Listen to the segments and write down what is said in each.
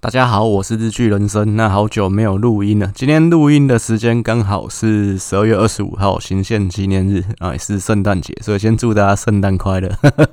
大家好，我是日剧人生。那好久没有录音了，今天录音的时间刚好是十二月二十五号，行宪纪念日啊，也是圣诞节，所以先祝大家圣诞快乐。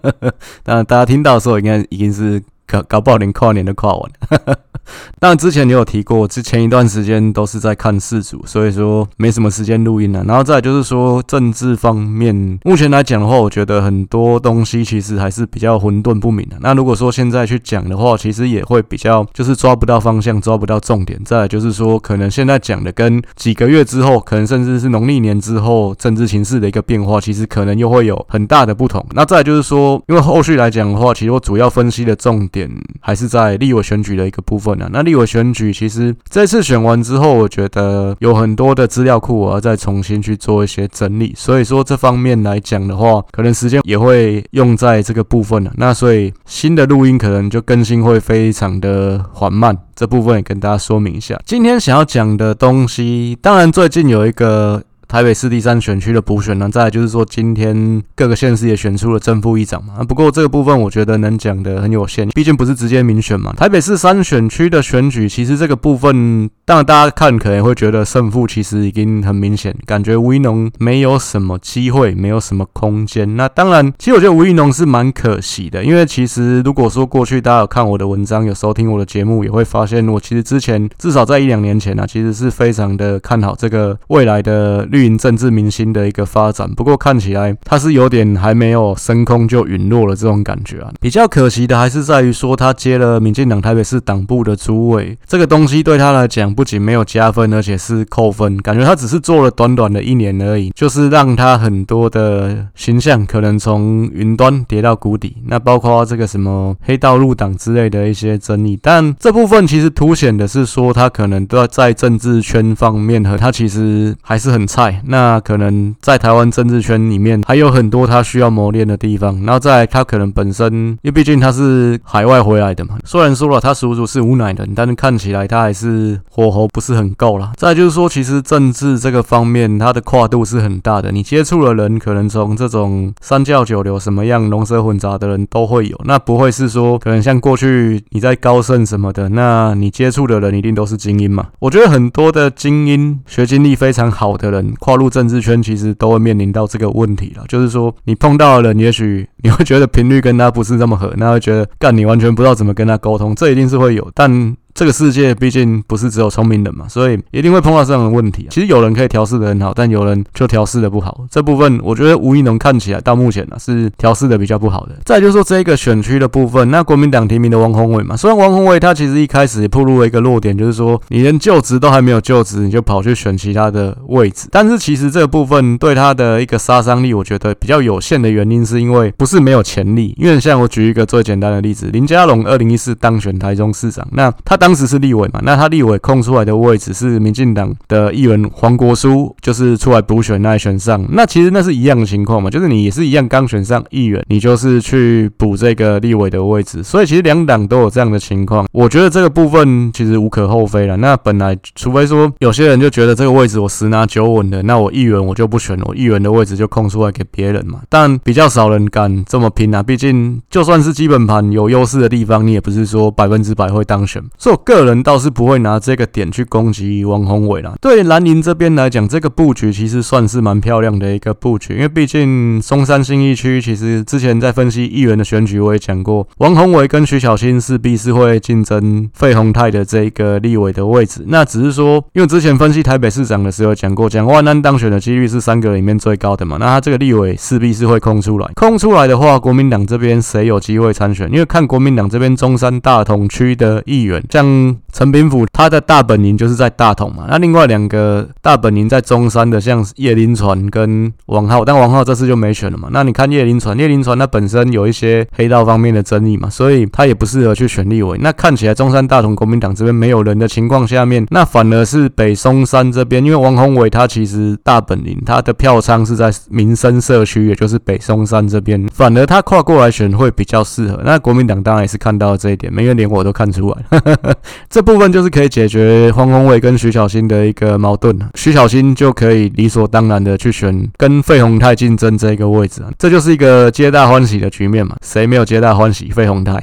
当然，大家听到的时候，应该已经是搞搞不好连跨年都跨完了。但，之前你有提过，之前一段时间都是在看世足，所以说没什么时间录音了。然后再就是说政治方面，目前来讲的话，我觉得很多东西其实还是比较混沌不明的。那如果说现在去讲的话，其实也会比较就是抓不到方向，抓不到重点。再来就是说，可能现在讲的跟几个月之后，可能甚至是农历年之后政治形势的一个变化，其实可能又会有很大的不同。那再就是说，因为后续来讲的话，其实我主要分析的重点还是在立委选举的一个部分。那立委选举其实这次选完之后，我觉得有很多的资料库，我要再重新去做一些整理。所以说这方面来讲的话，可能时间也会用在这个部分了。那所以新的录音可能就更新会非常的缓慢，这部分也跟大家说明一下。今天想要讲的东西，当然最近有一个。台北市第三选区的补选呢，再来就是说，今天各个县市也选出了正副议长嘛。不过这个部分我觉得能讲的很有限，毕竟不是直接民选嘛。台北市三选区的选举，其实这个部分，当然大家看可能会觉得胜负其实已经很明显，感觉吴怡农没有什么机会，没有什么空间。那当然，其实我觉得吴怡农是蛮可惜的，因为其实如果说过去大家有看我的文章，有收听我的节目，也会发现我其实之前至少在一两年前、啊，其实是非常的看好这个未来的。绿营政治明星的一个发展，不过看起来他是有点还没有升空就陨落了这种感觉啊。比较可惜的还是在于说他接了民进党台北市党部的主委，这个东西对他来讲不仅没有加分，而且是扣分。感觉他只是做了短短的一年而已，就是让他很多的形象可能从云端跌到谷底。那包括这个什么黑道入党之类的一些争议，但这部分其实凸显的是说他可能都要在政治圈方面和他其实还是很差那可能在台湾政治圈里面还有很多他需要磨练的地方，然后再他可能本身，因为毕竟他是海外回来的嘛，虽然说了他叔叔是无奶人，但是看起来他还是火候不是很够啦。再就是说，其实政治这个方面，它的跨度是很大的，你接触的人可能从这种三教九流什么样龙蛇混杂的人都会有，那不会是说可能像过去你在高盛什么的，那你接触的人一定都是精英嘛？我觉得很多的精英学经历非常好的人跨入。政治圈其实都会面临到这个问题了，就是说你碰到的人，也许 你会觉得频率跟他不是那么合，那会觉得干你完全不知道怎么跟他沟通，这一定是会有，但。这个世界毕竟不是只有聪明人嘛，所以一定会碰到这样的问题。其实有人可以调试得很好，但有人就调试得不好。这部分我觉得吴怡农看起来到目前呢是调试得比较不好的。再就是说这个选区的部分，那国民党提名的王宏伟嘛，虽然王宏伟他其实一开始也暴露了一个弱点，就是说你连就职都还没有就职，你就跑去选其他的位置。但是其实这个部分对他的一个杀伤力，我觉得比较有限的原因，是因为不是没有潜力。因为像我举一个最简单的例子，林佳龙二零一四当选台中市长，那他当时是立委嘛，那他立委空出来的位置是民进党的议员黄国书，就是出来补选那选上。那其实那是一样的情况嘛，就是你也是一样刚选上议员，你就是去补这个立委的位置。所以其实两党都有这样的情况。我觉得这个部分其实无可厚非了。那本来除非说有些人就觉得这个位置我十拿九稳的，那我议员我就不选，我议员的位置就空出来给别人嘛。但比较少人敢这么拼啊，毕竟就算是基本盘有优势的地方，你也不是说百分之百会当选。所以个人。倒是不会拿这个点去攻击王宏伟啦。对蓝营这边来讲，这个布局其实算是蛮漂亮的一个布局，因为毕竟松山新义区其实之前在分析议员的选举，我也讲过，王宏伟跟徐小新势必是会竞争费鸿泰的这一个立委的位置。那只是说，因为之前分析台北市长的时候讲过，蒋万安当选的几率是三个里面最高的嘛，那他这个立委势必是会空出来。空出来的话，国民党这边谁有机会参选？因为看国民党这边中山大同区的议员，像。parang 陈炳甫他的大本营就是在大同嘛，那另外两个大本营在中山的，像叶林传跟王浩，但王浩这次就没选了嘛。那你看叶林传，叶林传他本身有一些黑道方面的争议嘛，所以他也不适合去选立委。那看起来中山大同国民党这边没有人的情况下面，那反而是北松山这边，因为王宏伟他其实大本营他的票仓是在民生社区，也就是北松山这边，反而他跨过来选会比较适合。那国民党当然也是看到了这一点，因为连我都看出来。这部分就是可以解决黄宏伟跟徐小新的一个矛盾，徐小新就可以理所当然的去选跟费鸿泰竞争这个位置啊，这就是一个皆大欢喜的局面嘛，谁没有皆大欢喜？费鸿泰，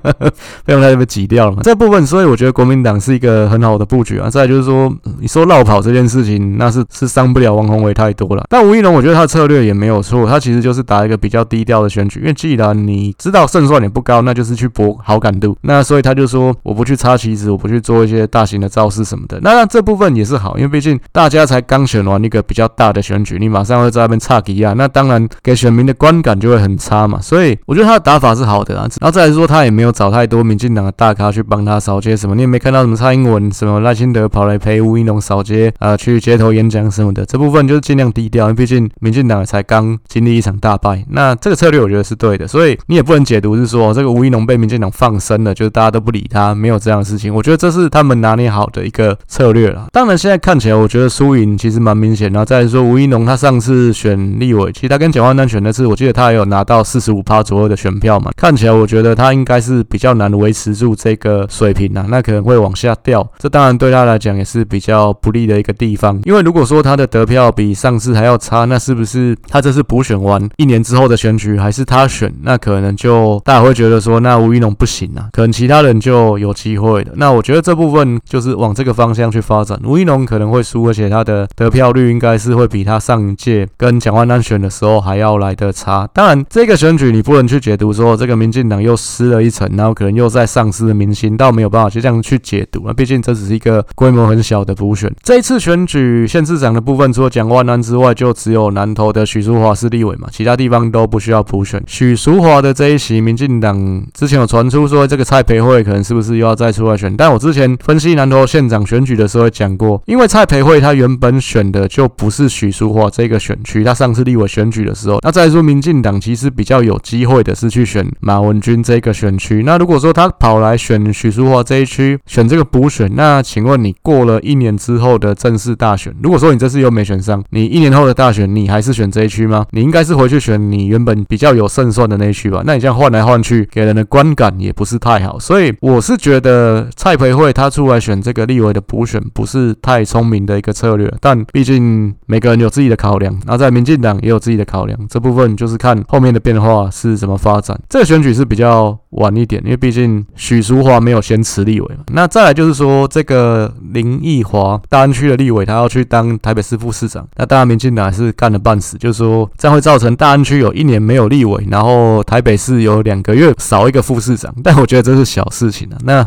费鸿泰就被挤掉了嘛，这部分，所以我觉得国民党是一个很好的布局啊。再就是说，你说绕跑这件事情，那是是伤不了王宏伟太多了。但吴怡农，我觉得他的策略也没有错，他其实就是打一个比较低调的选举，因为既然你知道胜算也不高，那就是去搏好感度。那所以他就说，我不去插旗子，我不去做一些大型的造势什么的。那那这部分也是好，因为毕竟大家才刚选完一个比较大的选举，你马上会在那边插旗啊，那当然给选民的观感就会很差嘛。所以我觉得他的打法是好的啊。然后再来说，他也没有找太多民进党的大咖去帮他扫街什么，你也没看到什么蔡英文、什么赖清德跑来陪吴怡农扫街啊，去街头演讲什么的。这部分就是尽量低调，因为毕竟民进党才刚经历一场大败。那这个策略我觉得是对的，所以你也不能解读是说这个吴怡农被民进党放生了，就是大家都不理他，没有这样的事情。我觉得这是他们拿捏好的一个策略了。当然现在看起来，我觉得输赢其实蛮明显。然后再说吴一农他上次选立委，其实他跟蒋万安选的次，我记得他也有拿到四十五趴左右的选票嘛，看起来我觉得他应该是比较难维持住这个水平啊，那可能会往下掉。这当然对他来讲也是比较不利的一个地方，因为如果说他的得票比上次还要差，那是不是他这次补选完一年之后的选举还是他选？那可能就大家会觉得说，那吴一农不行啊，可能其他人就有机会了。那我觉得这部分就是往这个方向去发展，吴怡农可能会输，而且他的得票率应该是会比他上一届跟蒋万安选的时候还要来得差。当然，这个选举你不能去解读说这个民进党又失了一层，然后可能又在丧失了民心，倒没有办法就这样去解读啊。毕竟这只是一个规模很小的补选。这一次选举县市长的部分，除了蒋万安之外，就只有南投的许淑华是立委嘛，其他地方都不需要补选。许淑华的这一席，民进党之前有传出说这个蔡培慧可能是不是又要再出来选？但我之前分析南投县长选举的时候讲过，因为蔡培慧他原本选的就不是许淑华这个选区，他上次立委选举的时候，那再说民进党其实比较有机会的是去选马文君这个选区。那如果说他跑来选许淑华这一区，选这个补选，那请问你过了一年之后的正式大选，如果说你这次又没选上，你一年后的大选你还是选这一区吗？你应该是回去选你原本比较有胜算的那一区吧？那你这样换来换去，给人的观感也不是太好。所以我是觉得蔡培慧他出来选这个立委的补选，不是太聪明的一个策略。但毕竟每个人有自己的考量，那在民进党也有自己的考量，这部分就是看后面的变化是怎么发展。这个选举是比较晚一点，因为毕竟许淑华没有先辞立委嘛。那再来就是说，这个林奕华大安区的立委，他要去当台北市副市长，那当然民进党是干了半死，就是说这样会造成大安区有一年没有立委，然后台北市有两个月少一个副市长。但我觉得这是小事情啊。那。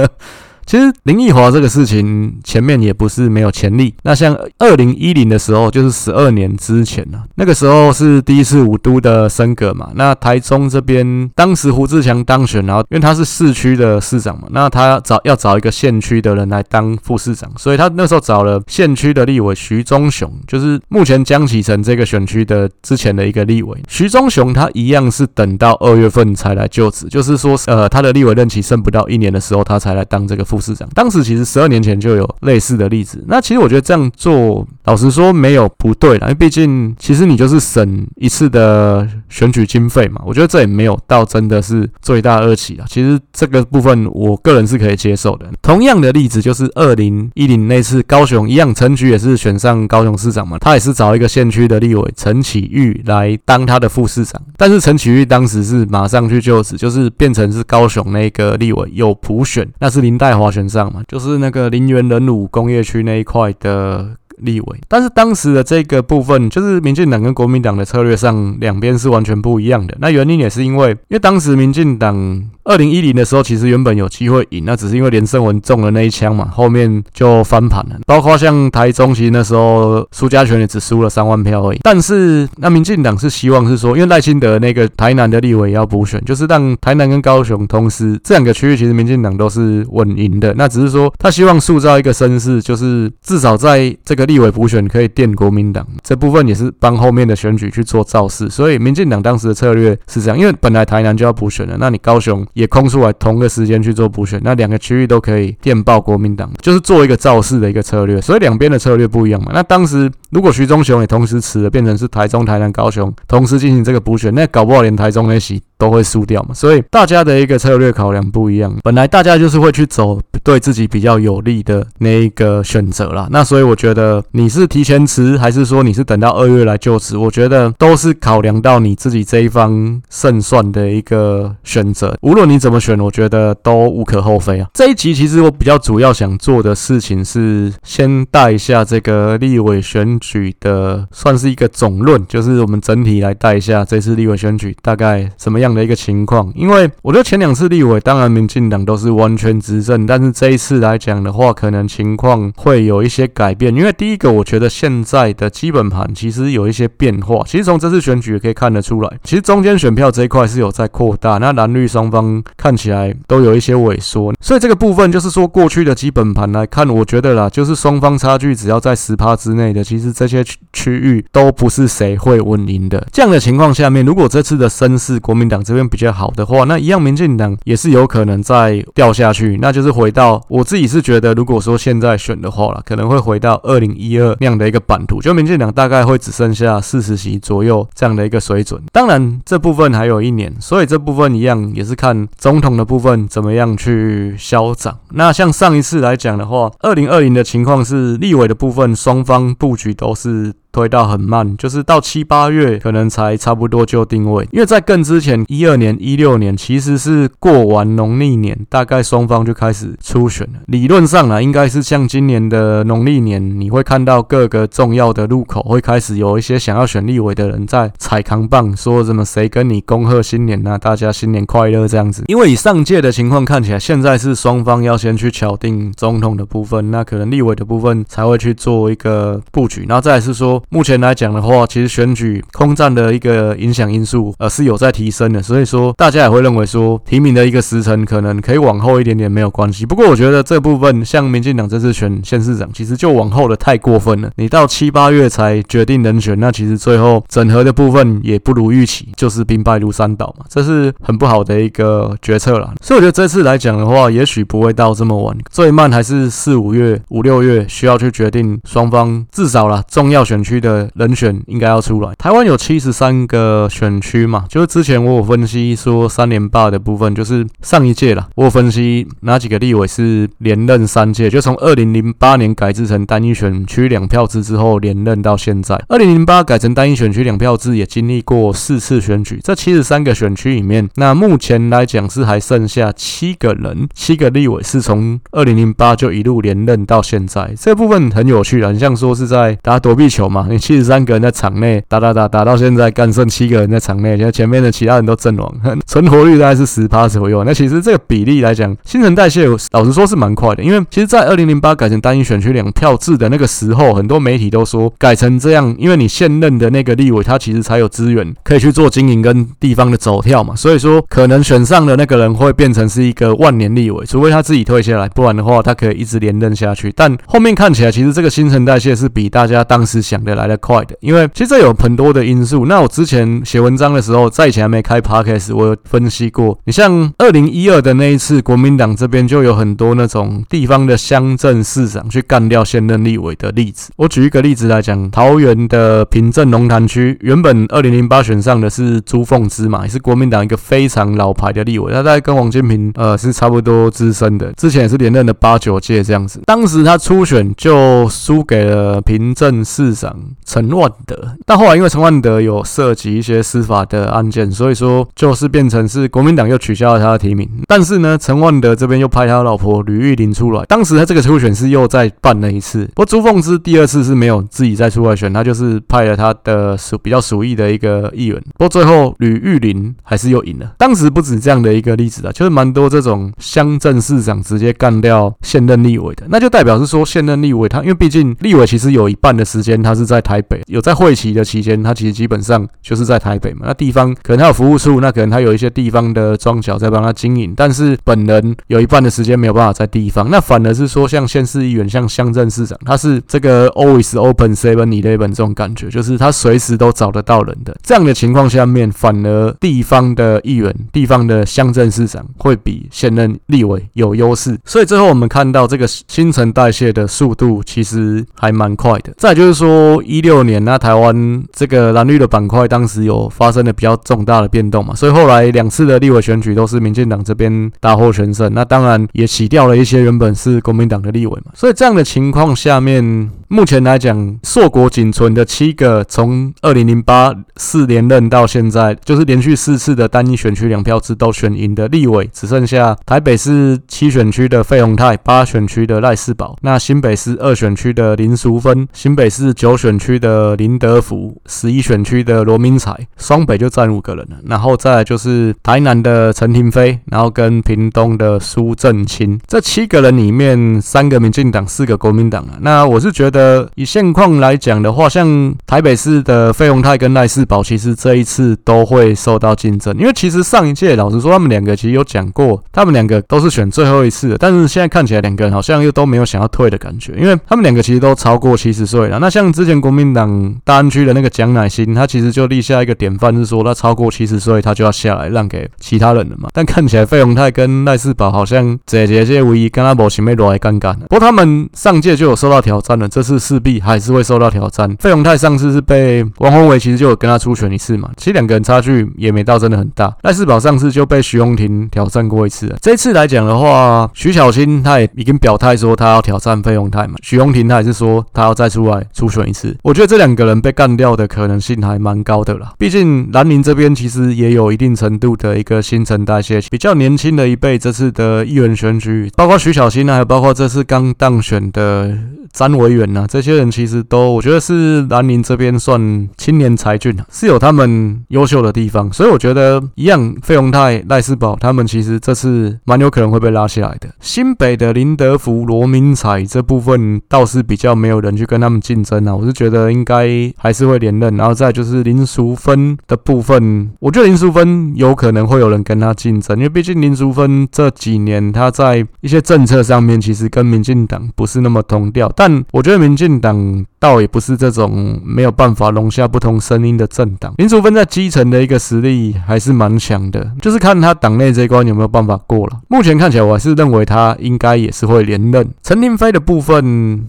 其实林奕华这个事情前面也不是没有潜力。那像二零一零的时候，就是十二年之前呢，那个时候是第一次五都的升格嘛。那台中这边当时胡志强当选，然后因为他是市区的市长嘛，那他找要找一个县区的人来当副市长，所以他那时候找了县区的立委徐忠雄，就是目前江启臣这个选区的之前的一个立委。徐忠雄他一样是等到二月份才来就职，就是说呃他的立委任期剩不到一年的时候，他才来当这个副。市长当时其实十二年前就有类似的例子，那其实我觉得这样做，老实说没有不对啦，因为毕竟其实你就是省一次的选举经费嘛，我觉得这也没有到真的是罪大恶极啊。其实这个部分我个人是可以接受的。同样的例子就是二零一零那次高雄一样，陈菊也是选上高雄市长嘛，他也是找一个县区的立委陈启玉来当他的副市长，但是陈启玉当时是马上去就职，就是变成是高雄那个立委有普选，那是林岱华选上嘛，就是那个林园人武工业区那一块的立委，但是当时的这个部分，就是民进党跟国民党的策略上，两边是完全不一样的。那原因也是因为，因为当时民进党二零一零的时候，其实原本有机会赢，那只是因为连胜文中了那一枪嘛，后面就翻盘了。包括像台中，其实那时候苏家权也只输了三万票而已。但是那民进党是希望是说，因为赖清德那个台南的立委要补选，就是让台南跟高雄同时这两个区域，其实民进党都是稳赢的。那只是说他希望塑造一个声势，就是至少在这个。立委补选可以电国民党这部分也是帮后面的选举去做造势，所以民进党当时的策略是这样，因为本来台南就要补选了，那你高雄也空出来同个时间去做补选，那两个区域都可以电报国民党，就是做一个造势的一个策略，所以两边的策略不一样嘛。那当时如果徐忠雄也同时辞了，变成是台中、台南、高雄同时进行这个补选，那搞不好连台中那席都会输掉嘛。所以大家的一个策略考量不一样，本来大家就是会去走对自己比较有利的那一个选择啦。那所以我觉得你是提前辞，还是说你是等到二月来就职？我觉得都是考量到你自己这一方胜算的一个选择。无论你怎么选，我觉得都无可厚非啊。这一集其实我比较主要想做的事情是先带一下这个立委选举的，算是一个总论，就是我们整体来带一下这次立委选举大概什么样的一个情况。因为我觉得前两次立委，当然民进党都是完全执政，但是这一次来讲的话，可能情况会有一些改变。因为第一个，我觉得现在的基本盘其实有一些变化。其实从这次选举也可以看得出来，其实中间选票这一块是有在扩大，那蓝绿双方看起来都有一些萎缩。所以这个部分就是说，过去的基本盘来看，我觉得啦，就是双方差距只要在十趴之内的，其实这些区域都不是谁会稳赢的。这样的情况下面，如果这次的声势国民党这边比较好的话，那一样民进党也是有可能再掉下去。那就是回到我自己是觉得，如果说现在选的话啦，可能会回到二零一二那样的一个版图，就民进党大概会只剩下四十席左右这样的一个水准。当然这部分还有一年，所以这部分一样也是看总统的部分怎么样去消长。那像上一次来讲的话，二零二零的情况是立委的部分双方布局都是。推到很慢，就是到七八月可能才差不多就定位，因为在更之前一二年、一六年其实是过完农历年，大概双方就开始初选了。理论上呢，应该是像今年的农历年，你会看到各个重要的路口会开始有一些想要选立委的人在踩扛棒，说什么谁跟你恭贺新年啊，大家新年快乐这样子。因为以上届的情况看起来，现在是双方要先去敲定总统的部分，那可能立委的部分才会去做一个布局，然后再是说。目前来讲的话，其实选举空战的一个影响因素，呃，是有在提升的，所以说大家也会认为说提名的一个时程可能可以往后一点点没有关系。不过我觉得这部分像民进党这次选县市长，其实就往后的太过分了。你到七八月才决定人选，那其实最后整合的部分也不如预期，就是兵败如山倒嘛，这是很不好的一个决策了。所以我觉得这次来讲的话，也许不会到这么晚，最慢还是四五月、五六月需要去决定双方至少啦重要选区区的人选应该要出来。台湾有七十三个选区嘛，就是之前我有分析说三连霸的部分，就是上一届啦，我有分析哪几个立委是连任三届，就从二零零八年改制成单一选区两票制之后连任到现在。二零零八改成单一选区两票制也经历过四次选举，这七十三个选区里面，那目前来讲是还剩下七个人，七个立委是从二零零八就一路连任到现在。这部分很有趣啊，很像说是在打躲避球嘛。你七十三个人在场内打打打打到现在，干剩七个人在场内，现在前面的其他人都阵亡，存活率大概是十趴左右。那其实这个比例来讲，新陈代谢老实说是蛮快的。因为其实，在二零零八改成单一选区两票制的那个时候，很多媒体都说改成这样，因为你现任的那个立委他其实才有资源可以去做经营跟地方的走跳嘛，所以说可能选上的那个人会变成是一个万年立委，除非他自己退下来，不然的话他可以一直连任下去。但后面看起来，其实这个新陈代谢是比大家当时想的来的快的，因为其实这有很多的因素。那我之前写文章的时候，在以前还没开 podcast，我有分析过。你像二零一二的那一次，国民党这边就有很多那种地方的乡镇市长去干掉现任立委的例子。我举一个例子来讲，桃园的平镇龙潭区，原本二零零八选上的是朱凤芝嘛，也是国民党一个非常老牌的立委，他在跟王金平呃是差不多资深的，之前也是连任了八九届这样子。当时他初选就输给了平镇市长。陈万德，但后来因为陈万德有涉及一些司法的案件，所以说就是变成是国民党又取消了他的提名。但是呢，陈万德这边又派他老婆吕玉玲出来，当时他这个初选是又再办了一次。不过朱凤芝第二次是没有自己再出来选，他就是派了他的属比较属意的一个议员。不过最后吕玉玲还是又赢了。当时不止这样的一个例子啊，就是蛮多这种乡镇市长直接干掉现任立委的，那就代表是说现任立委他，因为毕竟立委其实有一半的时间他是在台北，有在会期的期间，他其实基本上就是在台北嘛。那地方可能他有服务处，那可能他有一些地方的庄脚在帮他经营，但是本人有一半的时间没有办法在地方。那反而是说，像县市议员、像乡镇市长，他是这个 always open seven eleven 这种感觉，就是他随时都找得到人的。这样的情况下面，反而地方的议员、地方的乡镇市长会比现任立委有优势。所以最后我们看到这个新陈代谢的速度其实还蛮快的。再就是说。一六年，那台湾这个蓝绿的板块当时有发生了比较重大的变动嘛，所以后来两次的立委选举都是民进党这边大获全胜。那当然也洗掉了一些原本是国民党的立委嘛。所以这样的情况下面，目前来讲，硕果仅存的七个从二零零八四连任到现在，就是连续四次的单一选区两票制都选赢的立委，只剩下台北市七选区的费鸿泰，八选区的赖士葆，那新北市二选区的林淑芬，新北市九选区的林德福，十一选区的罗明才，双北就占五个人了。然后再来就是台南的陈亭妃，然后跟屏东的苏正清，这七个人里面，三个民进党，四个国民党啊。那我是觉得呃以现况来讲的话，像台北市的费鸿泰跟赖世宝，其实这一次都会受到竞争，因为其实上一届老实说，他们两个其实有讲过，他们两个都是选最后一次的，但是现在看起来两个人好像又都没有想要退的感觉，因为他们两个其实都超过七十岁了。那像之前国民党大安区的那个蒋乃馨，他其实就立下一个典范，是说他超过七十岁他就要下来让给其他人了嘛。但看起来费鸿泰跟赖世宝好像这这些唯一跟他无什么落来尴尬。不过他们上届就有受到挑战了，这次势必还是会受到挑战。费鸿泰上次是被王宏伟其实就有跟他初选一次嘛，其实两个人差距也没到真的很大。赖世宝上次就被徐荣庭挑战过一次，这次来讲的话，徐巧芯他也已经表态说他要挑战费鸿泰嘛，徐荣庭他也是说他要再出来初选一次。我觉得这两个人被干掉的可能性还蛮高的啦，毕竟蓝营这边其实也有一定程度的一个新陈代谢，比较年轻的一辈这次的议员选举，包括徐巧芯啊，还有包括这次刚当选的。詹维元啊，这些人其实都，我觉得是南宁这边算青年才俊啊，是有他们优秀的地方，所以我觉得一样，费鸿泰、赖世宝他们其实这次蛮有可能会被拉下来的。新北的林德福、罗明才这部分倒是比较没有人去跟他们竞争啊，我是觉得应该还是会连任。然后再就是林淑芬的部分，我觉得林淑芬有可能会有人跟他竞争，因为毕竟林淑芬这几年他在一些政策上面其实跟民进党不是那么同调。但我觉得民民进党倒也不是这种没有办法容下不同声音的政党。林淑芬在基层的一个实力还是蛮强的，就是看他党内这一关有没有办法过了。目前看起来，我还是认为他应该也是会连任。陈亭妃的部分，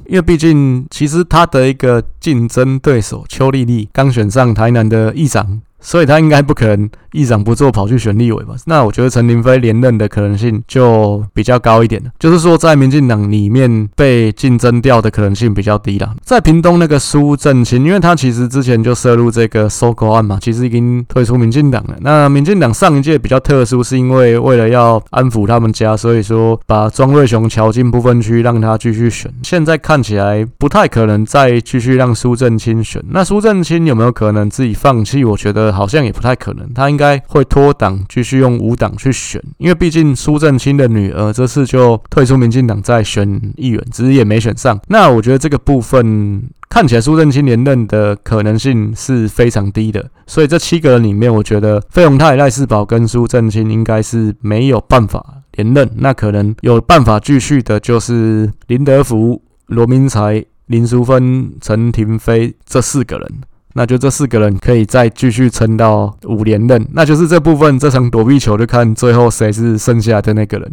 因为毕竟其实他的一个竞争对手邱丽丽刚选上台南的议长。所以他应该不可能议长不做跑去选立委吧？那我觉得陈亭妃连任的可能性就比较高一点了。就是说，在民进党里面被竞争掉的可能性比较低了。在屏东那个苏震清，因为他其实之前就涉入这个收购案嘛，其实已经退出民进党了。那民进党上一届比较特殊，是因为为了要安抚他们家，所以说把庄瑞雄乔进不分区，让他继续选。现在看起来不太可能再继续让苏震清选。那苏震清有没有可能自己放弃？我觉得。好像也不太可能，他应该会脱党，继续用无党去选，因为毕竟苏正清的女儿这次就退出民进党再选议员，只是也没选上。那我觉得这个部分看起来苏正清连任的可能性是非常低的，所以这七个人里面，我觉得费鸿泰、赖世宝跟苏正清应该是没有办法连任。那可能有办法继续的就是林德福、罗明才、林淑芬、陈廷飞这四个人。那就这四个人可以再继续撑到五连任，那就是这部分这场躲避球就看最后谁是剩下的那个人，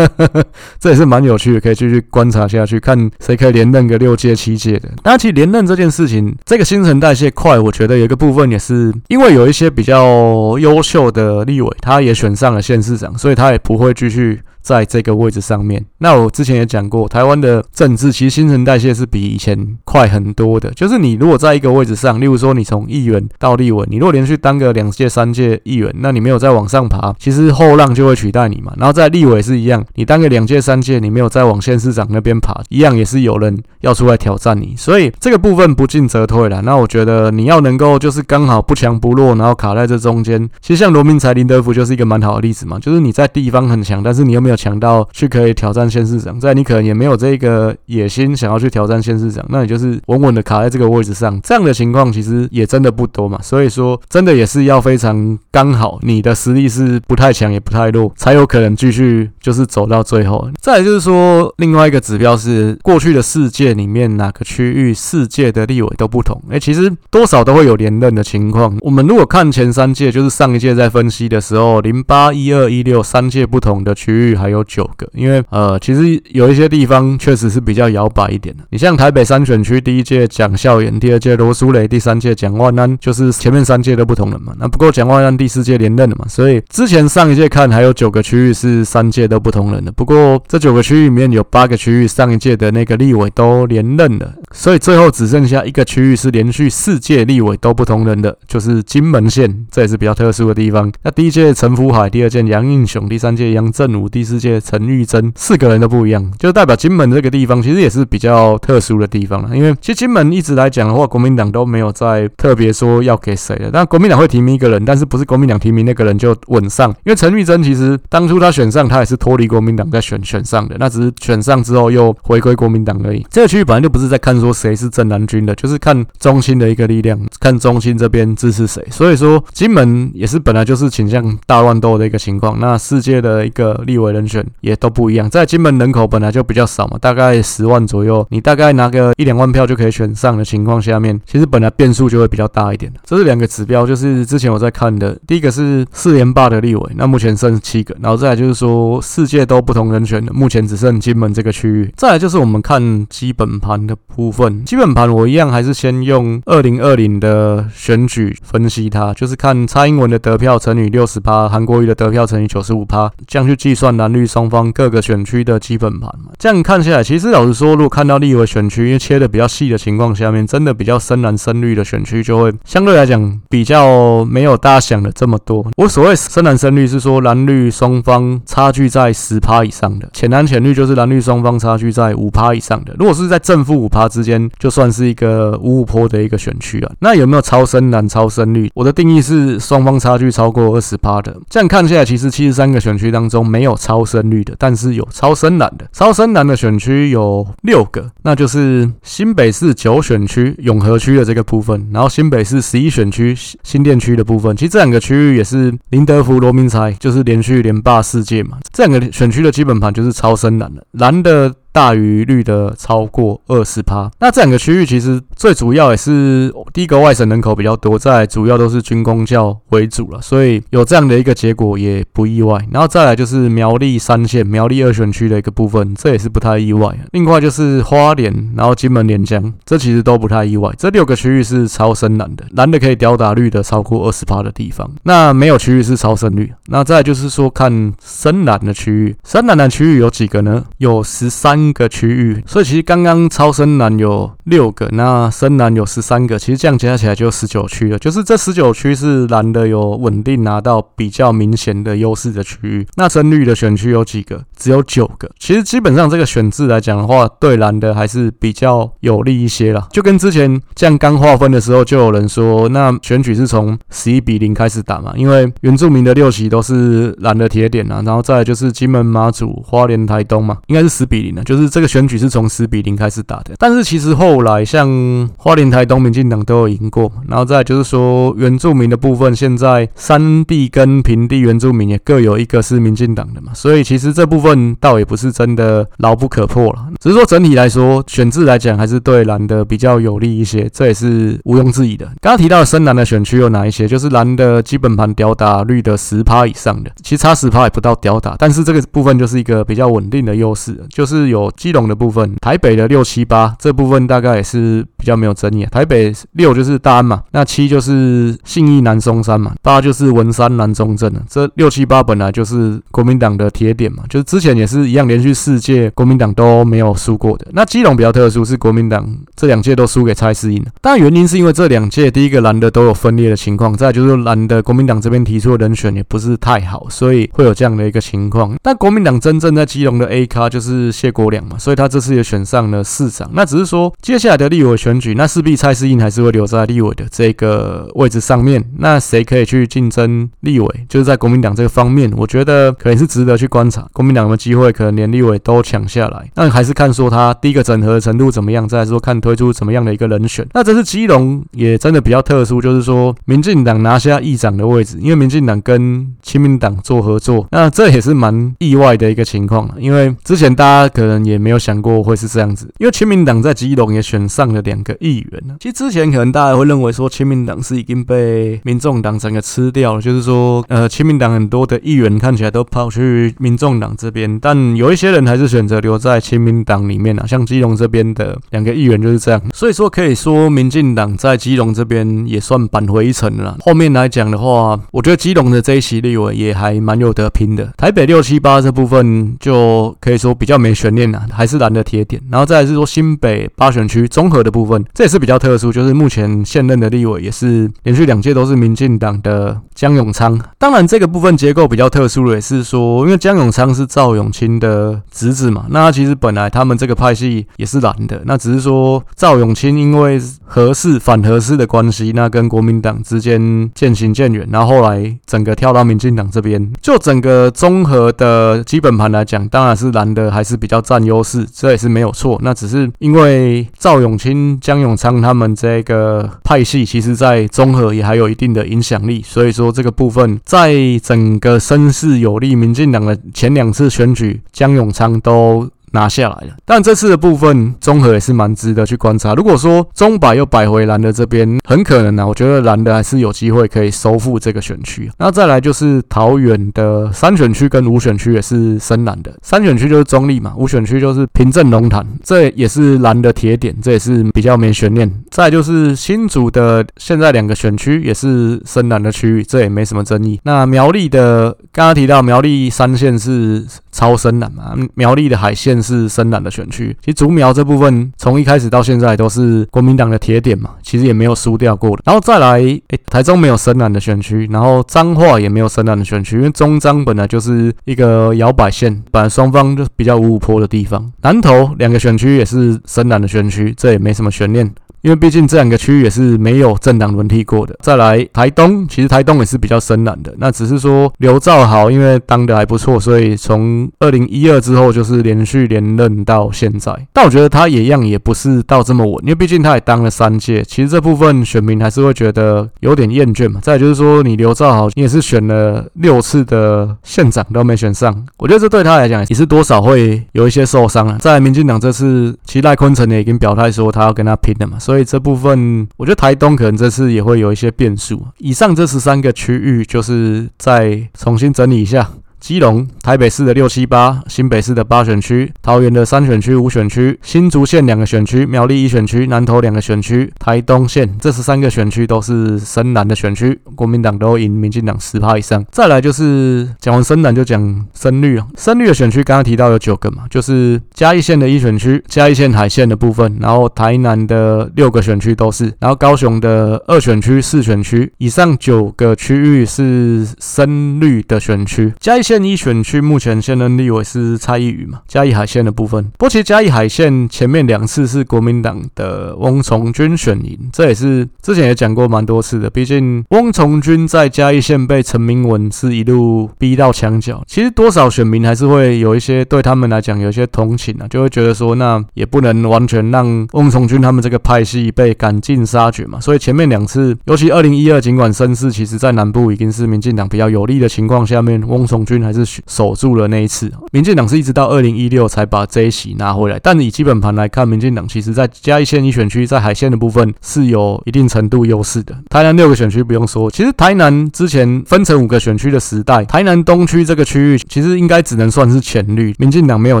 这也是蛮有趣的，可以继续观察下去，看谁可以连任个六届七届的。那其实连任这件事情，这个新陈代谢快，我觉得有一个部分也是因为有一些比较优秀的立委，他也选上了县市长，所以他也不会继续。在这个位置上面，那我之前也讲过，台湾的政治其实新陈代谢是比以前快很多的。就是你如果在一个位置上，例如说你从议员到立委，你如果连续当个两届、三届议员，那你没有再往上爬，其实后浪就会取代你嘛。然后在立委是一样，你当个两届、三届，你没有再往县市长那边爬，一样也是有人要出来挑战你。所以这个部分不进则退了。那我觉得你要能够就是刚好不强不弱，然后卡在这中间。其实像罗明才、林德福就是一个蛮好的例子嘛，就是你在地方很强，但是你又没有。强到去可以挑战县市长，在你可能也没有这个野心想要去挑战县市长，那你就是稳稳的卡在这个位置上。这样的情况其实也真的不多嘛，所以说真的也是要非常刚好，你的实力是不太强也不太弱，才有可能继续就是走到最后。再来就是说，另外一个指标是过去的世界里面哪个区域世界的立委都不同，哎，其实多少都会有连任的情况。我们如果看前三届，就是上一届在分析的时候，零八、一二、一六三届不同的区域。还有九个，因为呃，其实有一些地方确实是比较摇摆一点的。你像台北三选区，第一届蒋孝严，第二届罗淑蕾，第三届蒋万安，就是前面三届都不同人嘛。那不过蒋万安第四届连任了嘛，所以之前上一届看还有九个区域是三届都不同人的。不过这九个区域里面有八个区域上一届的那个立委都连任了，所以最后只剩下一个区域是连续四届立委都不同人的，就是金门县，这也是比较特殊的地方。那第一届陈福海，第二届杨应雄，第三届杨振武，第世界陈玉珍，四个人都不一样，就代表金门这个地方其实也是比较特殊的地方了。因为其实金门一直来讲的话，国民党都没有在特别说要给谁的，但国民党会提名一个人，但是不是国民党提名那个人就稳上。因为陈玉珍其实当初他选上，他也是脱离国民党在选选上的，那只是选上之后又回归国民党而已。这个区域本来就不是在看说谁是正蓝军的，就是看中心的一个力量，看中心这边支持谁。所以说金门也是本来就是倾向大乱斗的一个情况。那世界的一个立委人选也都不一样，在金门人口本来就比较少嘛，大概十万左右，你大概拿个一两万票就可以选上的情况下面，其实本来变数就会比较大一点。这是两个指标，就是之前我在看的，第一个是四连霸的立委，那目前剩七个，然后再来就是说世界都不同人选的，目前只剩金门这个区域。再来就是我们看基本盘的部分，基本盘我一样还是先用二零二零的选举分析它，就是看蔡英文的得票乘以六十趴，韩国瑜的得票乘以九十五趴，这样去计算呢 蓝绿双方各个选区的基本盘嘛。这样看下来，其实老实说，如果看到立委选区，因为切的比较细的情况下面，真的比较深蓝深绿的选区就会相对来讲比较没有大家想的这么多。我所谓深蓝深绿是说蓝绿双方差距在十趴以上的，浅蓝浅绿就是蓝绿双方差距在五趴以上的。如果是在正负五趴之间，就算是一个五五坡的一个选区啊。那有没有超深蓝超深绿？我的定义是双方差距超过二十趴的。这样看下来，其实七十三个选区当中没有超超深绿的，但是有超深蓝的。超深蓝的选区有六个，那就是新北市九选区永和区的这个部分，然后新北市十一选区新店区的部分。其实这两个区域也是林德福、罗明才就是连续连霸世界嘛。这两个选区的基本盘就是超深蓝的，蓝的。大于绿的超过二十趴，那这两个区域其实最主要也是第一个外省人口比较多，再来主要都是军工教为主了，所以有这样的一个结果也不意外。然后再来就是苗栗三县、苗栗二选区的一个部分，这也是不太意外。另外就是花莲，然后金门、连江，这其实都不太意外。这六个区域是超深蓝的，蓝的可以吊打绿的超过二十趴的地方。那没有区域是超深绿。那再就是说看深蓝的区域，深蓝的区域有几个呢？有十三三。个区域，所以其实刚刚超深蓝有六个，那深蓝有十三个，其实这样加起来就十九区了。就是这十九区是蓝的有稳定拿到比较明显的优势的区域。那深绿的选区有几个？只有九个。其实基本上这个选制来讲的话，对蓝的还是比较有利一些啦。就跟之前这样刚划分的时候，就有人说，那选举是从十一比零开始打嘛，因为原住民的六席都是蓝的铁点啊，然后再来就是金门、马祖、花莲、台东嘛，应该是十比零的，就是。这个选举是从十比零开始打的，但是其实后来像花莲、台东、民进党都有赢过，然后再就是说原住民的部分，现在山地跟平地原住民也各有一个是民进党的嘛，所以其实这部分倒也不是真的牢不可破了，只是说整体来说选制来讲还是对蓝的比较有利一些，这也是毋庸置疑的。刚刚提到的深蓝的选区有哪一些？就是蓝的基本盘吊打绿的十趴以上的，其实差十趴也不到吊打，但是这个部分就是一个比较稳定的优势，就是有。有基隆的部分，台北的六七八这部分大概也是比较没有争议啊。台北六就是大安嘛，那七就是信义南松山嘛，八就是文山南中正了。这六七八本来就是国民党的铁点嘛，就是之前也是一样，连续四届国民党都没有输过的。那基隆比较特殊，是国民党这两届都输给蔡适应了。当然原因是因为这两届第一个蓝的都有分裂的情况，再就是蓝的国民党这边提出的人选也不是太好，所以会有这样的一个情况。但国民党真正在基隆的 A 咖就是谢国梁。所以他这次也选上了市长，那只是说接下来的立委选举，那势必蔡世印还是会留在立委的这个位置上面。那谁可以去竞争立委？就是在国民党这个方面，我觉得可能是值得去观察。国民党有没有机会可能连立委都抢下来？那还是看说他第一个整合的程度怎么样，再说看推出怎么样的一个人选。那这次基隆也真的比较特殊，就是说民进党拿下议长的位置，因为民进党跟亲民党做合作，那这也是蛮意外的一个情况。因为之前大家可能也没有想过会是这样子，因为亲民党在基隆也选上了两两个议员呢。其实之前可能大家会认为说，亲民党是已经被民众党整个吃掉了，就是说，呃，亲民党很多的议员看起来都跑去民众党这边，但有一些人还是选择留在亲民党里面啊，像基隆这边的两个议员就是这样。所以说，可以说民进党在基隆这边也算扳回一城了。后面来讲的话，我觉得基隆的这一席立委也还蛮有得拼的。台北六七八这部分就可以说比较没悬念了，还是蓝的铁点。然后再来是说新北八选区综合的部分，分这也是比较特殊，就是目前现任的立委也是连续两届都是民进党的江永昌。当然，这个部分结构比较特殊的也是说，因为江永昌是赵永清的侄子嘛，那其实本来他们这个派系也是蓝的，那只是说赵永清因为合适反合适的关系，那跟国民党之间渐行渐远，然后后来整个跳到民进党这边，就整个综合的基本盘来讲，当然是蓝的还是比较占优势，这也是没有错。那只是因为赵永清、江永昌他们这个派系，其实在综合也还有一定的影响力，所以说这个部分在整个声势有利民进党的前两次选举，江永昌都。拿下来了，但这次的部分综合也是蛮值得去观察。如果说中摆又摆回蓝的这边，很可能呢、啊，我觉得蓝的还是有机会可以收复这个选区。那再来就是桃园的三选区跟五选区也是深蓝的，三选区就是中坜嘛，五选区就是平镇龙潭，这也是蓝的铁点，这也是比较没悬念。再就是新竹的现在两个选区也是深蓝的区域，这也没什么争议。那苗栗的刚刚提到苗栗三线是超深蓝嘛，苗栗的海线是深蓝的选区。其实竹苗这部分从一开始到现在都是国民党的铁点嘛，其实也没有输掉过的。然后再来，诶，台中没有深蓝的选区，然后彰化也没有深蓝的选区，因为中彰本来就是一个摇摆县，本来双方就比较五五坡的地方。南投两个选区也是深蓝的选区，这也没什么悬念。因为毕竟这两个区域也是没有政党轮替过的。再来台东，其实台东也是比较深蓝的。那只是说刘兆豪因为当的还不错，所以从二零一二之后就是连续连任到现在。但我觉得他也一样也不是到这么稳，因为毕竟他也当了三届。其实这部分选民还是会觉得有点厌倦嘛。再就是说，你刘兆豪你也是选了六次的县长都没选上，我觉得这对他来讲也是多少会有一些受伤啊。在民进党这次，其实赖坤成也已经表态说他要跟他拼了嘛。所以这部分，我觉得台东可能这次也会有一些变数。以上这十三个区域，就是再重新整理一下。基隆、台北市的六七八、新北市的八选区、桃园的三选区、五选区、新竹县两个选区、苗栗一选区、南投两个选区、台东县这十三个选区都是深蓝的选区，国民党都赢民进党十趴以上。再来就是讲完深蓝就讲深绿啊，深绿的选区刚刚提到有九个嘛，就是嘉义县的一选区、嘉义县海线的部分，然后台南的六个选区都是，然后高雄的二选区、四选区以上九个区域是深绿的选区，嘉义。建一选区目前现任立委是蔡易余嘛，嘉义海线的部分。不过其实嘉义海线前面两次是国民党的翁从军选赢，这也是之前也讲过蛮多次的。毕竟翁从军在嘉义县被陈明文是一路逼到墙角，其实多少选民还是会有一些对他们来讲有些同情啊，就会觉得说那也不能完全让翁从军他们这个派系被赶尽杀绝嘛。所以前面两次，尤其二零一二，尽管声势其实在南部已经是民进党比较有利的情况下面，翁从军。还是守住了那一次，民进党是一直到二零一六才把这一席拿回来。但以基本盘来看，民进党其实在嘉义县一选区，在海线的部分是有一定程度优势的。台南六个选区不用说，其实台南之前分成五个选区的时代，台南东区这个区域其实应该只能算是浅绿，民进党没有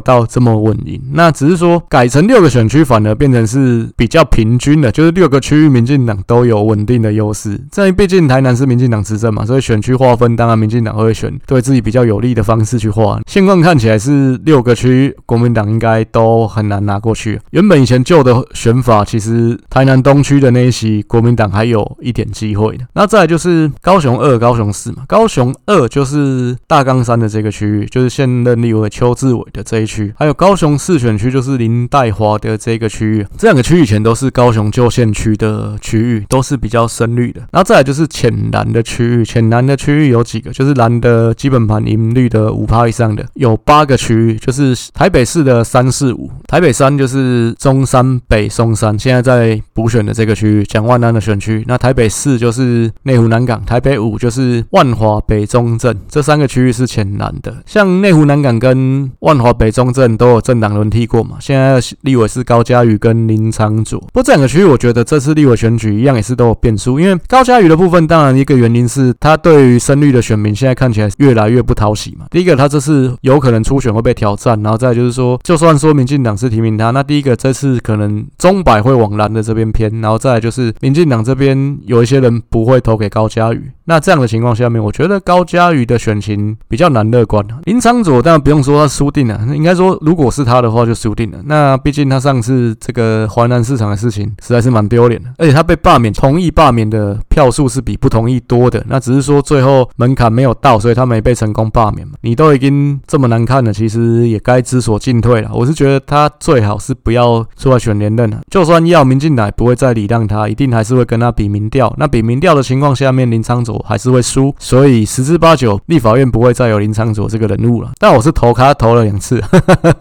到这么稳赢。那只是说改成六个选区，反而变成是比较平均的，就是六个区域民进党都有稳定的优势。这毕竟台南是民进党执政嘛，所以选区划分当然民进党会选对自己比较有利的方式去画，现况看起来是六个区国民党应该都很难拿过去。原本以前旧的选法，其实台南东区的那一席国民党还有一点机会的。那再来就是高雄二、高雄四嘛。高雄二就是大冈山的这个区域，就是现任立委邱志伟的这一区，还有高雄四选区就是林黛华的这个区域。这两个区域以前都是高雄旧县区的区域，都是比较深绿的。那再来就是浅蓝的区域，浅蓝的区域有几个，就是蓝的基本盘民率的五趴以上的，有八个区域，就是台北市的三四五，台北三就是中山北松山，现在在补选的这个区域，蒋万安的选区。那台北四就是内湖南港，台北五就是万华北中正，这三个区域是浅蓝的。像内湖南港跟万华北中正都有政党轮替过嘛，现在立委是高嘉瑜跟林昶佐。不过这两个区域，我觉得这次立委选举一样也是都有变数，因为高嘉瑜的部分，当然一个原因是他对于深绿的选民现在看起来越来越不讨抄袭嘛。第一个，他这次有可能初选会被挑战，然后再就是说，就算说民进党是提名他，那第一个这次可能钟摆会往蓝的这边偏，然后再就是民进党这边有一些人不会投给高嘉瑜。那这样的情况下面，我觉得高嘉瑜的选情比较难乐观。林昌佐当然不用说他输定了，应该说如果是他的话就输定了。那毕竟他上次这个华南市场的事情实在是蛮丢脸的，而且他被罢免，同意罢免的票数是比不同意多的。那只是说最后门槛没有到，所以他没被成功罢免嘛。你都已经这么难看了，其实也该知所进退了。我是觉得他最好是不要出来选连任了，就算要民进党不会再礼让他，一定还是会跟他比民调。那比民调的情况下面，林昌佐。还是会输，所以十之八九，立法院不会再有林昌佐这个人物了。但我是投他投了两次，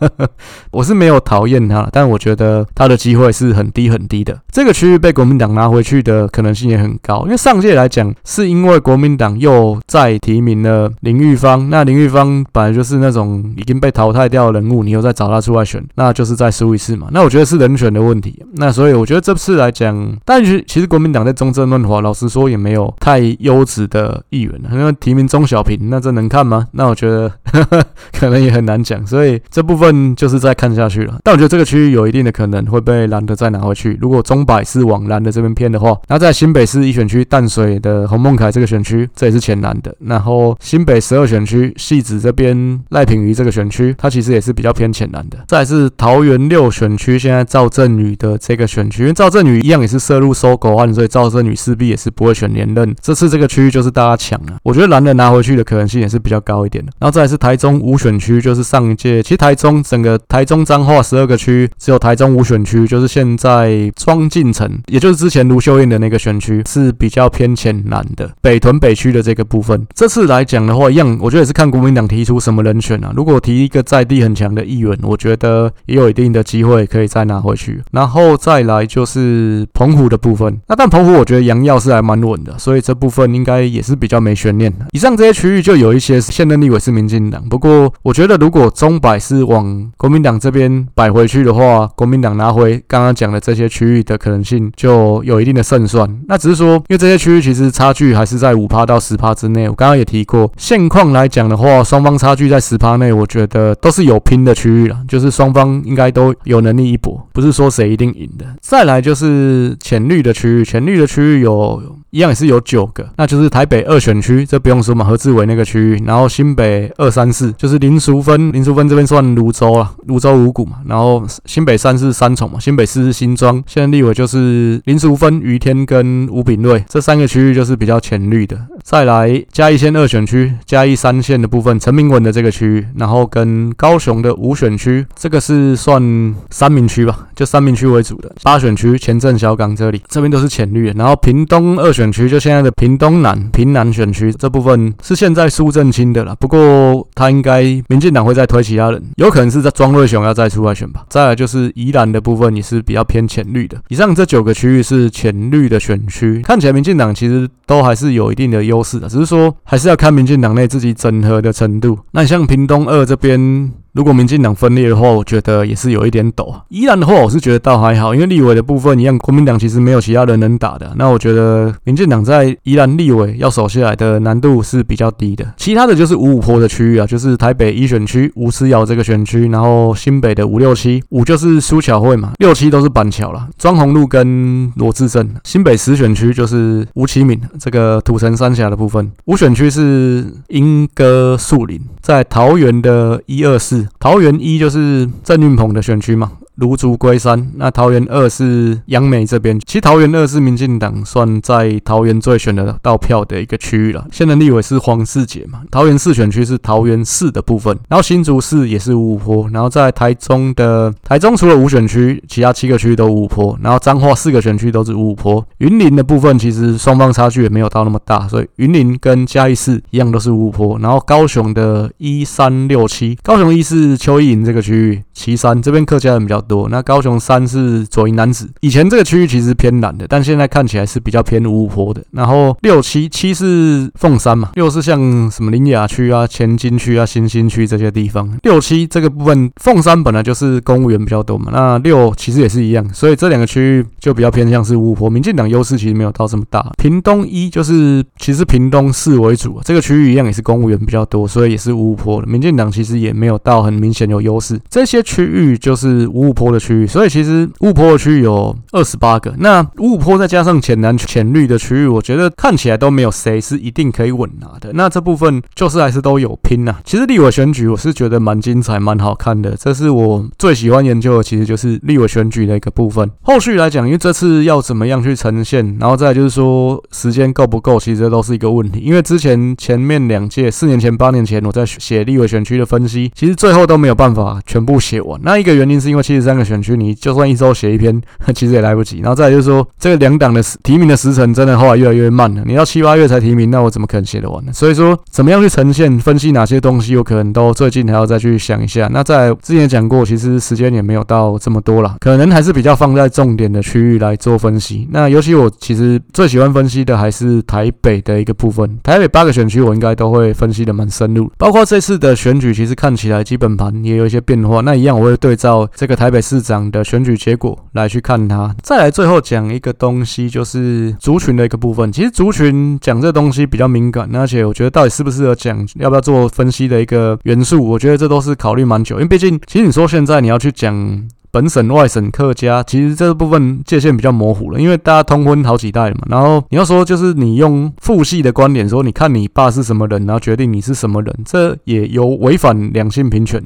我是没有讨厌他，但我觉得他的机会是很低很低的。这个区域被国民党拿回去的可能性也很高，因为上届来讲，是因为国民党又再提名了林玉芳，那林玉芳本来就是那种已经被淘汰掉的人物，你又再找他出来选，那就是再输一次嘛。那我觉得是人选的问题。那所以我觉得这次来讲，但是其实国民党在中正论华，老实说也没有太优。质的议员，因为提名钟小平，那这能看吗？那我觉得呵呵可能也很难讲，所以这部分就是再看下去了。但我觉得这个区域有一定的可能会被蓝的再拿回去。如果钟摆是往蓝的这边偏的话，那在新北市一选区淡水的洪孟楷这个选区，这也是浅蓝的。然后新北十二选区戏子这边赖品妤这个选区，它其实也是比较偏浅蓝的。再来是桃园六选区，现在赵振宇的这个选区，因为赵振宇一样也是涉入收购案，所以赵振宇势必也是不会选连任。这次这个区。域就是大家抢了，我觉得蓝的拿回去的可能性也是比较高一点的。然后再是台中五选区，就是上一届，其实台中整个台中彰化十二个区，只有台中五选区，就是现在庄敬诚，也就是之前卢秀燕的那个选区是比较偏浅蓝的。北屯北区的这个部分，这次来讲的话，一样，我觉得也是看国民党提出什么人选啊。如果提一个在地很强的议员，我觉得也有一定的机会可以再拿回去。然后再来就是澎湖的部分，那但澎湖我觉得杨耀是还蛮稳的，所以这部分应。该也是比较没悬念的。以上这些区域就有一些现任立委是民进党，不过我觉得如果钟摆是往国民党这边摆回去的话，国民党拿回刚刚讲的这些区域的可能性就有一定的胜算。那只是说，因为这些区域其实差距还是在五趴到十趴之内。我刚刚也提过，现况来讲的话，双方差距在十趴内，我觉得都是有拼的区域了，就是双方应该都有能力一搏，不是说谁一定赢的。再来就是浅绿的区域，浅绿的区域有一样也是有九个，那就。是台北二选区，这不用说嘛，何志伟那个区域，然后新北二三四就是林淑芬，林淑芬这边算泸州啊，泸州五股嘛，然后新北三是三重嘛，新北四是新庄，现在立委就是林淑芬、于天跟吴秉叡这三个区域就是比较浅绿的。再来嘉义县二选区，嘉义三线的部分，陈明文的这个区域，然后跟高雄的五选区，这个是算三民区吧，就三民区为主的八选区，前镇小港这里，这边都是浅绿的。然后屏东二选选区，就现在的屏东南、屏南选区这部分是现在苏正清的了，不过他应该民进党会再推其他人，有可能是在庄瑞雄要再出来选吧。再来就是宜兰的部分也是比较偏浅绿的。以上这九个区域是浅绿的选区，看起来民进党其实都还是有一定的优。势的，只是说还是要看民进党内自己整合的程度。那像屏东二这边。如果民进党分裂的话，我觉得也是有一点陡。宜兰的话，我是觉得倒还好，因为立委的部分一样，国民党其实没有其他人能打的。那我觉得民进党在宜兰立委要守下来的难度是比较低的。其他的就是五五坡的区域啊，就是台北一选区吴思瑶这个选区，然后新北的五六七五就是苏巧慧嘛，六七都是板桥了，庄宏路跟罗志镇。新北十选区就是吴启敏这个土城三峡的部分，五选区是莺歌树林，在桃园的一二四。桃园一就是郑运鹏的选区嘛。芦竹龟山，那桃园二是杨梅这边。其实桃园二是民进党算在桃园最选得到票的一个区域了。现任立委是黄世杰嘛，桃园四选区是桃园市的部分，然后新竹市也是五五坡，然后在台中的台中除了五选区，其他七个区域都五五坡，然后彰化四个选区都是五五坡。云林的部分其实双方差距也没有到那么大，所以云林跟嘉义市一样都是五五坡。然后高雄的一三六七，高雄一是邱意莹这个区域，旗山这边客家人比较多。那高雄三是左营男子，以前这个区域其实偏蓝的，但现在看起来是比较偏五五坡的。然后六七七是凤山嘛，六是像什么林雅区啊、前金区啊、新兴区这些地方。六七这个部分，凤山本来就是公务员比较多嘛，那六其实也是一样，所以这两个区域就比较偏向是五五坡。民进党优势其实没有到这么大。屏东一就是其实屏东市为主，这个区域一样也是公务员比较多，所以也是五五坡的。民进党其实也没有到很明显有优势。这些区域就是五坡的区域，所以其实雾坡的区域有二十八个。那雾坡再加上浅蓝浅绿的区域，我觉得看起来都没有谁是一定可以稳拿的。那这部分就是还是都有拼呐、啊。其实立委选举我是觉得蛮精彩、蛮好看的，这是我最喜欢研究的，其实就是立委选举的一个部分。后续来讲，因为这次要怎么样去呈现，然后再就是说时间够不够，其实这都是一个问题。因为之前前面两届，四年前、八年前，我在写立委选区的分析，其实最后都没有办法全部写完。那一个原因是因为其实三个选区，你就算一周写一篇，其实也来不及。然后再来就是说，这个两党的提名的时程真的后来越来越慢了。你要七八月才提名，那我怎么可能写得完呢？所以说，怎么样去呈现、分析哪些东西，有可能都最近还要再去想一下。那在之前讲过，其实时间也没有到这么多了，可能还是比较放在重点的区域来做分析。那尤其我其实最喜欢分析的还是台北的一个部分。台北八个选区，我应该都会分析的蛮深入。包括这次的选举，其实看起来基本盘也有一些变化。那一样，我会对照这个台北市长的选举结果来去看它。再来最后讲一个东西，就是族群的一个部分。其实族群讲这东西比较敏感，而且我觉得到底适不适合讲，要不要做分析的一个元素，我觉得这都是考虑蛮久。因为毕竟，其实你说现在你要去讲。本省、外省、客家，其实这部分界限比较模糊了，因为大家通婚好几代了嘛。然后你要说，就是你用父系的观点说，你看你爸是什么人，然后决定你是什么人，这也有违反两性平权，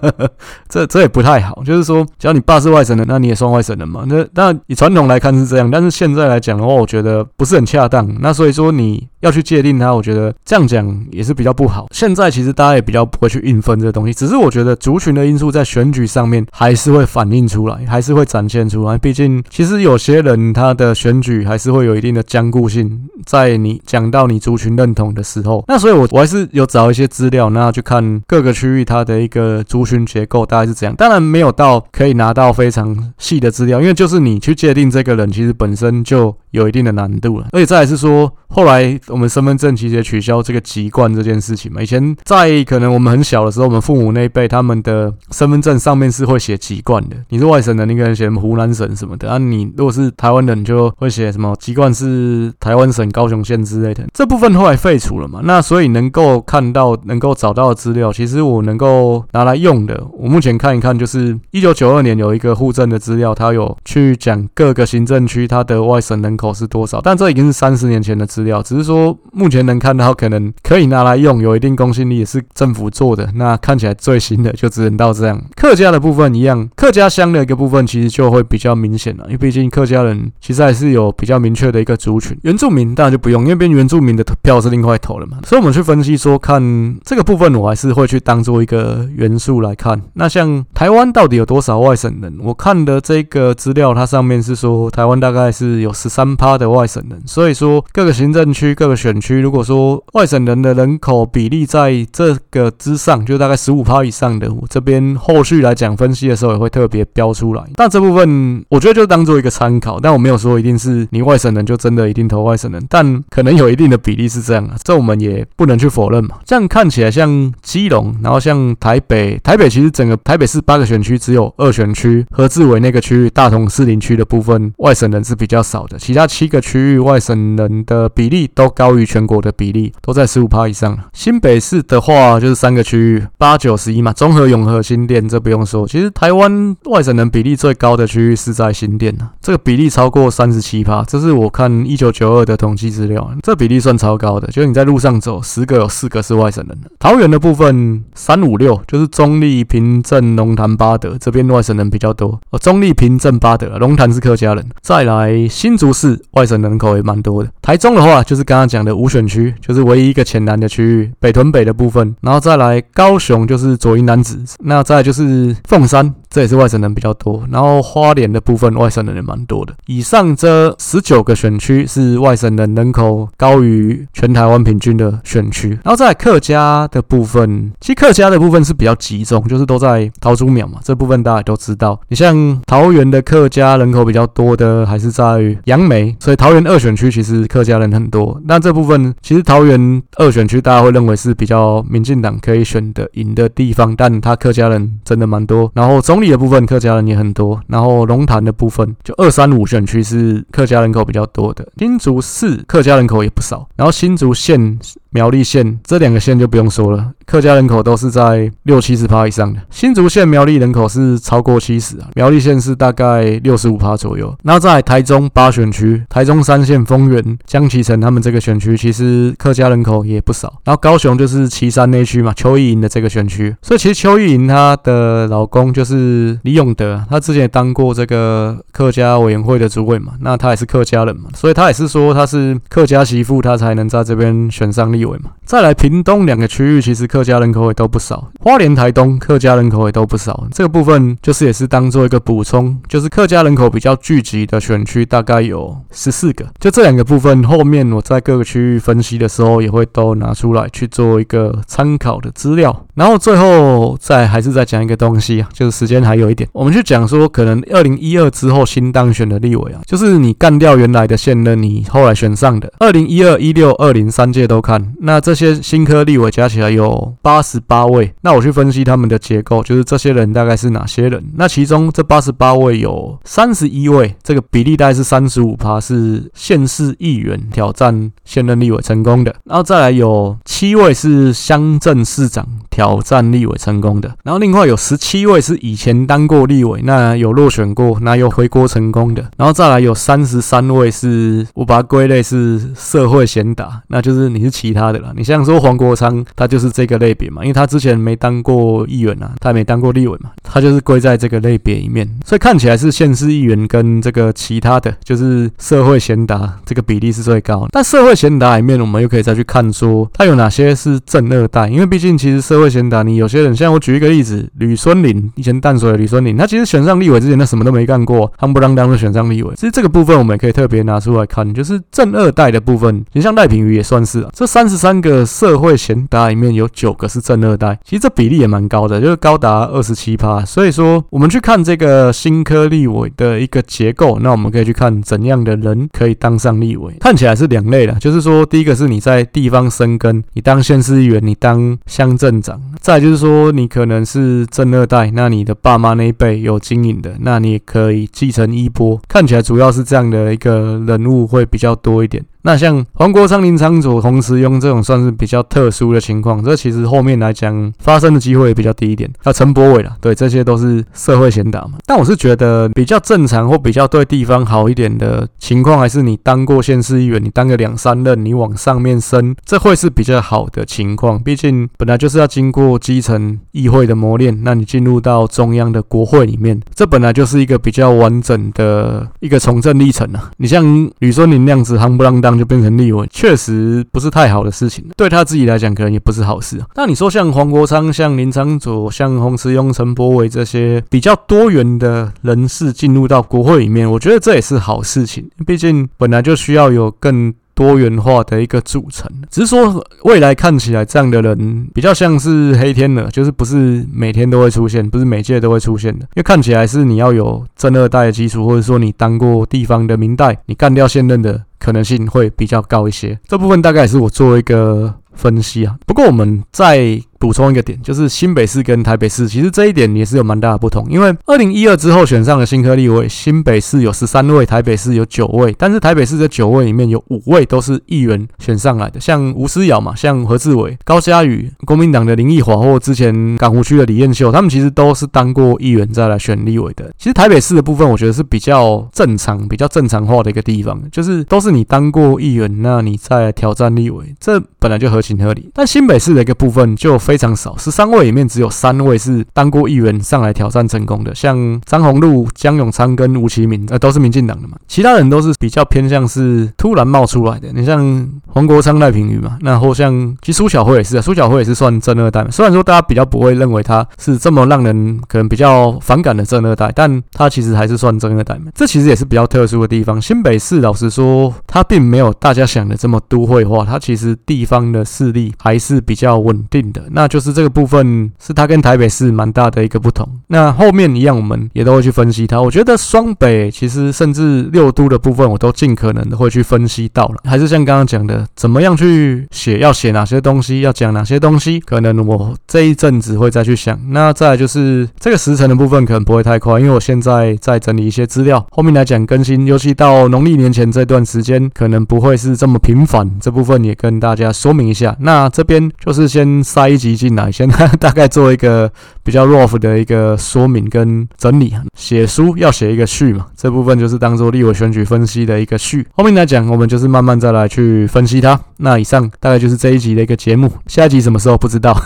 这这也不太好。就是说，只要你爸是外省人，那你也算外省人嘛。那那以传统来看是这样，但是现在来讲的话，我觉得不是很恰当。那所以说你。要去界定它，我觉得这样讲也是比较不好。现在其实大家也比较不会去硬分这个东西，只是我觉得族群的因素在选举上面还是会反映出来，还是会展现出来。毕竟，其实有些人他的选举还是会有一定的坚固性，在你讲到你族群认同的时候。那所以我我还是有找一些资料，那去看各个区域它的一个族群结构大概是怎样。当然没有到可以拿到非常细的资料，因为就是你去界定这个人，其实本身就有一定的难度了。而且再来是说，后来。我们身份证其实也取消这个籍贯这件事情嘛。以前在可能我们很小的时候，我们父母那一辈，他们的身份证上面是会写籍贯你是外省的，你可能写湖南省什么的啊。你如果是台湾人，就会写什么籍贯是台湾省高雄县之类的。这部分后来废除了嘛。那所以能够看到、能够找到的资料，其实我能够拿来用的，我目前看一看，就是一九九二年有一个户政的资料，它有去讲各个行政区它的外省人口是多少，但这已经是三十年前的资料，只是说。目前能看到可能可以拿来用，有一定公信力，也是政府做的。那看起来最新的就只能到这样。客家的部分一样，客家乡的一个部分其实就会比较明显了，因为毕竟客家人其实还是有比较明确的一个族群。原住民当然就不用，因为边原住民的票是另外投了嘛。所以我们去分析说，看这个部分，我还是会去当做一个元素来看。那像台湾到底有多少外省人？我看的这个资料，它上面是说台湾大概是有十三趴的外省人，所以说各个行政区各个。选区如果说外省人的人口比例在这个之上，就大概十五趴以上的，我这边后续来讲分析的时候也会特别标出来。但这部分我觉得就当做一个参考，但我没有说一定是你外省人就真的一定投外省人，但可能有一定的比例是这样啊，这我们也不能去否认嘛。这样看起来像基隆，然后像台北，台北其实整个台北市八个选区只有二选区何志伟那个区域大同士林区的部分外省人是比较少的，其他七个区域外省人的比例都高。于全国的比例都在十五趴以上。新北市的话，就是三个区域八九十一嘛，中和、永和、新店，这不用说。其实台湾外省人比例最高的区域是在新店啊，这个比例超过三十七趴，这是我看一九九二的统计资料，这比例算超高的。就是你在路上走，十个有四个是外省人。桃园的部分三五六，就是中坜、平镇、龙潭、八德这边外省人比较多。哦，中坜、平镇、八德，龙潭是客家人。再来新竹市外省人口也蛮多的。台中的话，就是刚刚讲的五选区，就是唯一一个浅蓝的区域，北屯北的部分。然后再来高雄，就是左营楠梓，那再就是凤山。这也是外省人比较多，然后花莲的部分外省人也蛮多的。以上这十九个选区是外省人人口高于全台湾平均的选区，然后在客家的部分，其实客家的部分是比较集中，就是都在桃竹苗嘛，这部分大家都知道。你像桃园的客家人口比较多的还是在杨梅，所以桃园二选区其实客家人很多。那这部分其实桃园二选区大家会认为是比较民进党可以选的赢的地方，但他客家人真的蛮多。然后总理。的部分客家人也很多，然后龙潭的部分就二三五选区是客家人口比较多的，新竹市客家人口也不少，然后新竹县。苗栗县这两个县就不用说了，客家人口都是在六七十趴以上的。新竹县苗栗人口是超过七十啊，苗栗县是大概六十五趴左右。那在台中八选区，台中三县丰原、江启城他们这个选区，其实客家人口也不少。然后高雄就是旗山那区嘛，邱意莹的这个选区，所以其实邱意莹她的老公就是李永德，他之前也当过这个客家委员会的主委嘛，那他也是客家人嘛，所以他也是说他是客家媳妇，他才能在这边选上立。you him. 再来屏东两个区域，其实客家人口也都不少。花莲、台东客家人口也都不少。这个部分就是也是当做一个补充，就是客家人口比较聚集的选区大概有十四个。就这两个部分，后面我在各个区域分析的时候，也会都拿出来去做一个参考的资料。然后最后再还是再讲一个东西啊，就是时间还有一点，我们去讲说，可能二零一二之后新当选的立委啊，就是你干掉原来的现任，你后来选上的，二零一二、一六、二零三届都看。那这些新科立委加起来有八十八位，那我去分析他们的结构，就是这些人大概是哪些人？那其中这八十八位有三十一位，这个比例大概是三十五趴，是县市议员挑战现任立委成功的。然后再来有七位是乡镇市长挑战立委成功的。然后另外有十七位是以前当过立委，那有落选过，那有回锅成功的。然后再来有三十三位是，我把它归类是社会贤达，那就是你是其他。的啦，你像说黄国昌，他就是这个类别嘛，因为他之前没当过议员啊，他也没当过立委嘛，他就是归在这个类别里面，所以看起来是县市议员跟这个其他的就是社会贤达这个比例是最高的。但社会贤达里面，我们又可以再去看说他有哪些是正二代，因为毕竟其实社会贤达，你有些人像我举一个例子，吕孙林，以前淡水的吕孙林，他其实选上立委之前他什么都没干过，夯不啷当的选上立委。其实这个部分我们也可以特别拿出来看，就是正二代的部分，你像赖品妤也算是啊，这三十。三个社会贤达里面有九个是正二代，其实这比例也蛮高的，就是高达二十七趴。所以说，我们去看这个新科立委的一个结构，那我们可以去看怎样的人可以当上立委。看起来是两类的，就是说，第一个是你在地方生根，你当县市议员，你当乡镇长；再就是说，你可能是正二代，那你的爸妈那一辈有经营的，那你也可以继承衣钵。看起来主要是这样的一个人物会比较多一点。那像黄国昌、林昶佐同时用这种算是比较特殊的情况，这其实后面来讲发生的机会也比较低一点。那陈柏惟啦，对，这些都是社会贤达嘛。但我是觉得比较正常或比较对地方好一点的情况，还是你当过县市议员，你当个两三任，你往上面升，这会是比较好的情况。毕竟本来就是要经过基层议会的磨练，那你进入到中央的国会里面，这本来就是一个比较完整的一个从政历程啊。你像吕孙林那样子夯不啷当。就变成立委，确实不是太好的事情。对他自己来讲，可能也不是好事啊。那你说像黄国昌、像林昌佐、像洪慈庸、陈柏伟这些比较多元的人士进入到国会里面，我觉得这也是好事情。毕竟本来就需要有更多元化的一个组成。只是说未来看起来这样的人比较像是黑天鹅，就是不是每天都会出现，不是每届都会出现的。因为看起来是你要有正二代的基础，或者说你当过地方的民代，你干掉现任的。可能性会比较高一些，这部分大概也是我做一个分析啊。不过我们再补充一个点，就是新北市跟台北市，其实这一点也是有蛮大的不同。因为二零一二之后选上的新科立委，新北市有十三位，台北市有九位。但是台北市这九位里面有五位都是议员选上来的，像吴思瑶嘛，像何志伟、高嘉宇，国民党的林奕华，或之前港湖区的李彦秀，他们其实都是当过议员再来选立委的。其实台北市的部分，我觉得是比较正常、比较正常化的一个地方，就是都是你当过议员，那你再来挑战立委，这本来就合情合理。但新北市的一个部分就非常少，十三位里面只有三位是当过议员上来挑战成功的，像张宏禄、江永昌跟吴其明，呃，都是民进党的嘛。其他人都是比较偏向是突然冒出来的。你像黄国昌、赖品妤嘛，然后像其实苏巧慧也是啊，苏巧慧也是算正二代。虽然说大家比较不会认为他是这么让人可能比较反感的正二代，但他其实还是算正二代嘛。这其实也是比较特殊的地方。新北市老实说，他并没有大家想的这么都会化，他其实地方的势力还是比较稳定的。那就是这个部分是它跟台北市蛮大的一个不同。那后面一样，我们也都会去分析它。我觉得双北其实甚至六都的部分，我都尽可能的会去分析到了。还是像刚刚讲的，怎么样去写，要写哪些东西，要讲哪些东西，可能我这一阵子会再去想。那再来就是这个时程的部分，可能不会太快，因为我现在在整理一些资料，后面来讲更新，尤其到农历年前这段时间，可能不会是这么频繁。这部分也跟大家说明一下。那这边就是先塞一集进来，先。大概做一个比较 rough 的一个说明跟整理。写书要写一个序嘛，这部分就是当做立委选举分析的一个序。后面来讲，我们就是慢慢再来去分析它。那以上大概就是这一集的一个节目，下一集什么时候不知道。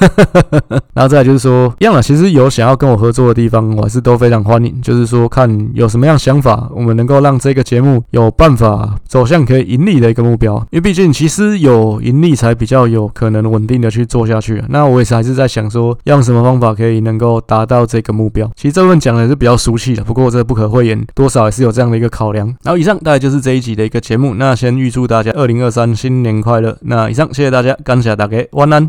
然后再来就是说，一样了，其实有想要跟我合作的地方，我还是都非常欢迎。就是说，看有什么样想法，我们能够让这个节目有办法走向可以盈利的一个目标。因为毕竟，其实有盈利才比较有可能稳定的去做下去。那我也是还是在想说，用什么方法可以能够达到这个目标。其实这部分讲的是比较俗气的，不过这不可讳言，多少也是有这样的一个考量。然后以上大概就是这一集的一个节目。那先预祝大家二零二三新年快乐。那以上谢谢大家，感谢大家，晚安。